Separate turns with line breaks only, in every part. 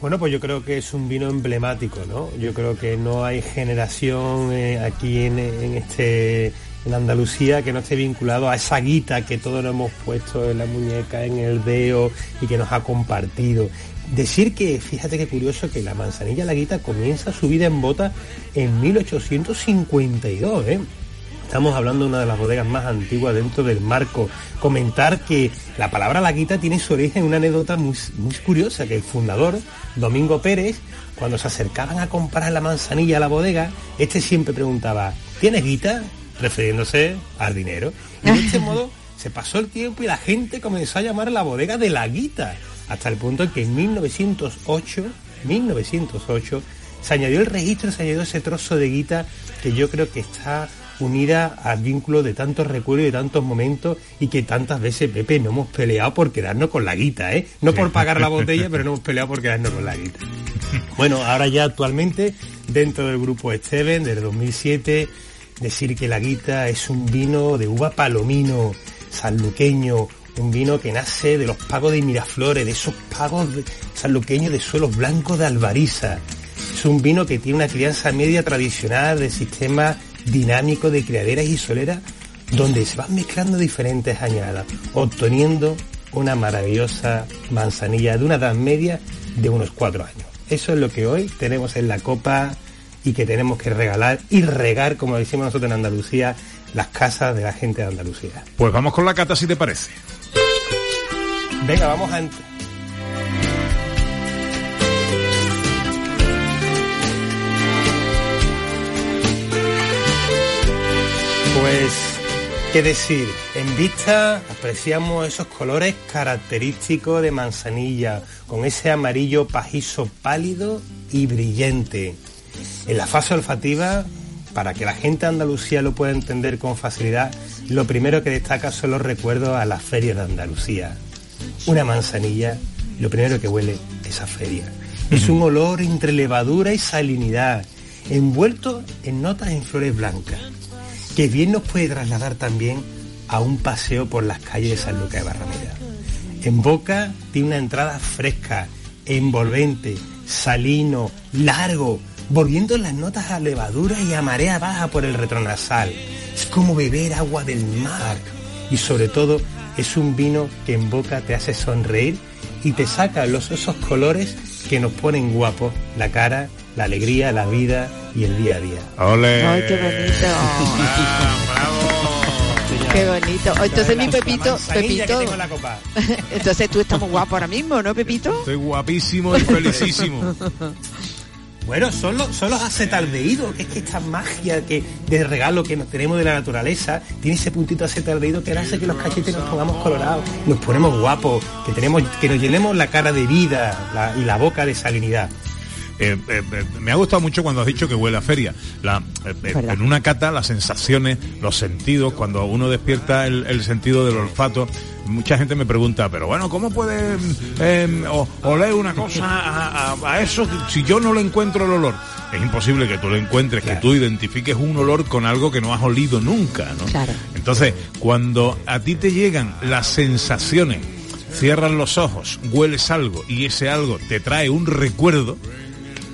Bueno, pues yo creo que es un vino emblemático, ¿no? Yo creo que no hay generación eh, aquí en, en, este en Andalucía que no esté vinculado a esa guita que todos nos hemos puesto en la muñeca, en el dedo y que nos ha compartido. Decir que, fíjate qué curioso, que la manzanilla la guita comienza su vida en bota en 1852, ¿eh? Estamos hablando de una de las bodegas más antiguas dentro del marco. Comentar que la palabra laguita tiene su origen en una anécdota muy, muy curiosa, que el fundador, Domingo Pérez, cuando se acercaban a comprar la manzanilla a la bodega, este siempre preguntaba, ¿tienes guita? refiriéndose al dinero. Y de este modo se pasó el tiempo y la gente comenzó a llamar a la bodega de la guita, hasta el punto en que en 1908, 1908, se añadió el registro, se añadió ese trozo de guita que yo creo que está unida al vínculo de tantos recuerdos y tantos momentos y que tantas veces, Pepe, no hemos peleado por quedarnos con la guita, ¿eh? No por pagar la botella, pero no hemos peleado por quedarnos con la guita. Bueno, ahora ya actualmente, dentro del grupo Steven, desde 2007, decir que la guita es un vino de uva palomino, sanluqueño, un vino que nace de los pagos de Miraflores, de esos pagos sanluqueños de suelos blancos de Albariza. Es un vino que tiene una crianza media tradicional de sistema dinámico de criaderas y soleras donde se van mezclando diferentes añadas, obteniendo una maravillosa manzanilla de una edad media de unos cuatro años. Eso es lo que hoy tenemos en la copa y que tenemos que regalar y regar, como decimos nosotros en Andalucía, las casas de la gente de Andalucía.
Pues vamos con la cata si te parece.
Venga, vamos a... ¿qué decir? En vista apreciamos esos colores característicos de manzanilla, con ese amarillo pajizo pálido y brillante. En la fase olfativa, para que la gente de Andalucía lo pueda entender con facilidad, lo primero que destaca son los recuerdos a la feria de Andalucía. Una manzanilla, lo primero que huele es a feria. Es un olor entre levadura y salinidad, envuelto en notas en flores blancas, que bien nos puede trasladar también a un paseo por las calles de San Lucas de Barrameda. En boca tiene una entrada fresca, envolvente, salino, largo, volviendo las notas a levadura y a marea baja por el retronasal. Es como beber agua del mar. Y sobre todo es un vino que en boca te hace sonreír y te saca los esos colores que nos ponen guapos la cara, la alegría, la vida y el día a día.
¡Ole!
¡Ay, qué bonito! ¡Qué bonito! Entonces mi Pepito, Pepito, entonces tú estás muy guapo ahora mismo, ¿no, Pepito?
Estoy guapísimo y felicísimo.
Bueno, son los, son los acetaldehídos, que es que esta magia que de regalo que nos tenemos de la naturaleza tiene ese puntito acetaldehído que hace que los cachetes nos pongamos colorados, nos ponemos guapos, que tenemos, que nos llenemos la cara de vida la, y la boca de salinidad.
Eh, eh, eh, me ha gustado mucho cuando has dicho que huele a feria. La, en una cata, las sensaciones, los sentidos, cuando uno despierta el, el sentido del olfato, mucha gente me pregunta, pero bueno, ¿cómo puede eh, oler una cosa a, a, a, eso si yo no le encuentro el olor? Es imposible que tú lo encuentres, claro. que tú identifiques un olor con algo que no has olido nunca, ¿no?
Claro.
Entonces, cuando a ti te llegan las sensaciones, cierras los ojos, hueles algo y ese algo te trae un recuerdo,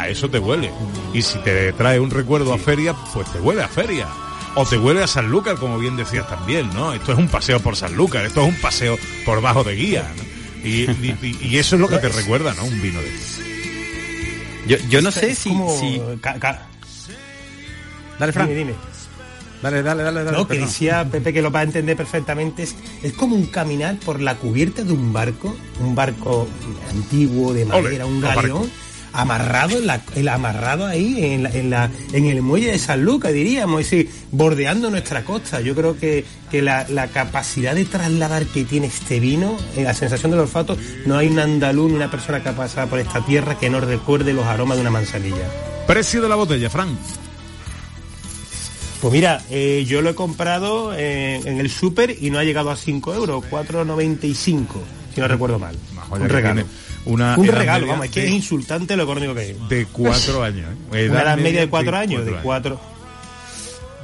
a eso te huele. Y si te trae un recuerdo a feria, pues te huele a feria. O te huele a Sanlúcar, como bien decías también, ¿no? Esto es un paseo por Sanlúcar, esto es un paseo por bajo de guía. ¿no? Y, y, y, eso es lo que te recuerda, ¿no? Un vino de
yo, yo no sé si...
Como...
si...
Ca, ca...
Dale, Fran.
Dime, dime.
Dale, dale, dale, dale.
No, que decía Pepe que lo va a entender perfectamente. Es, es como un caminar por la cubierta de un barco, un barco antiguo, de madera,
Ole,
un galeón amarrado en la, el amarrado ahí en, la, en, la, en el muelle de San Lucas, diríamos, es decir, bordeando nuestra costa. Yo creo que, que la, la, capacidad de trasladar que tiene este vino, en la sensación del olfato, no hay un andaluz ni una persona que ha pasado por esta tierra que no recuerde los aromas de una manzanilla.
Precio de la botella, Frank.
Pues mira, eh, yo lo he comprado eh, en el súper y no ha llegado a 5 euros, 4,95, si no recuerdo mal. Un regalo.
Una
un regalo, vamos, es que es insultante lo económico que es.
De cuatro años.
¿eh? Edad, edad media de cuatro años, de cuatro.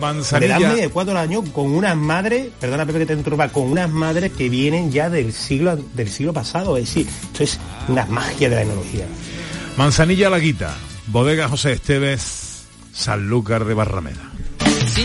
Manzanilla.
De edad media de cuatro años con unas madres, perdona Pepe que te interrumpa, con unas madres que vienen ya del siglo del siglo pasado, es decir, esto es una magia de la enología.
Manzanilla Laguita, bodega José Esteves, Sanlúcar de Barrameda.